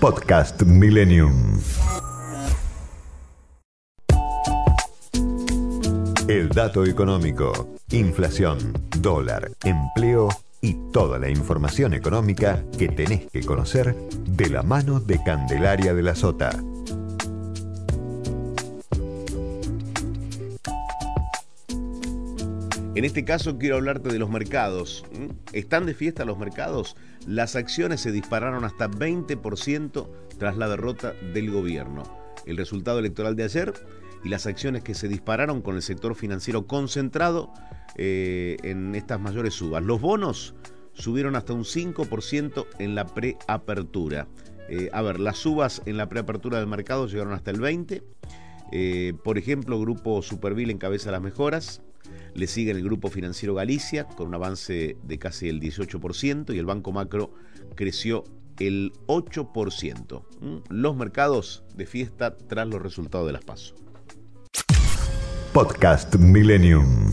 Podcast Millennium. El dato económico, inflación, dólar, empleo y toda la información económica que tenés que conocer de la mano de Candelaria de la Sota. En este caso quiero hablarte de los mercados. ¿Están de fiesta los mercados? Las acciones se dispararon hasta 20% tras la derrota del gobierno. El resultado electoral de ayer y las acciones que se dispararon con el sector financiero concentrado eh, en estas mayores subas. Los bonos subieron hasta un 5% en la preapertura. Eh, a ver, las subas en la preapertura del mercado llegaron hasta el 20%. Eh, por ejemplo, Grupo Supervil encabeza las mejoras. Le sigue el Grupo Financiero Galicia con un avance de casi el 18% y el Banco Macro creció el 8%. ¿Mm? Los mercados de fiesta tras los resultados de las PASO. Podcast Millennium.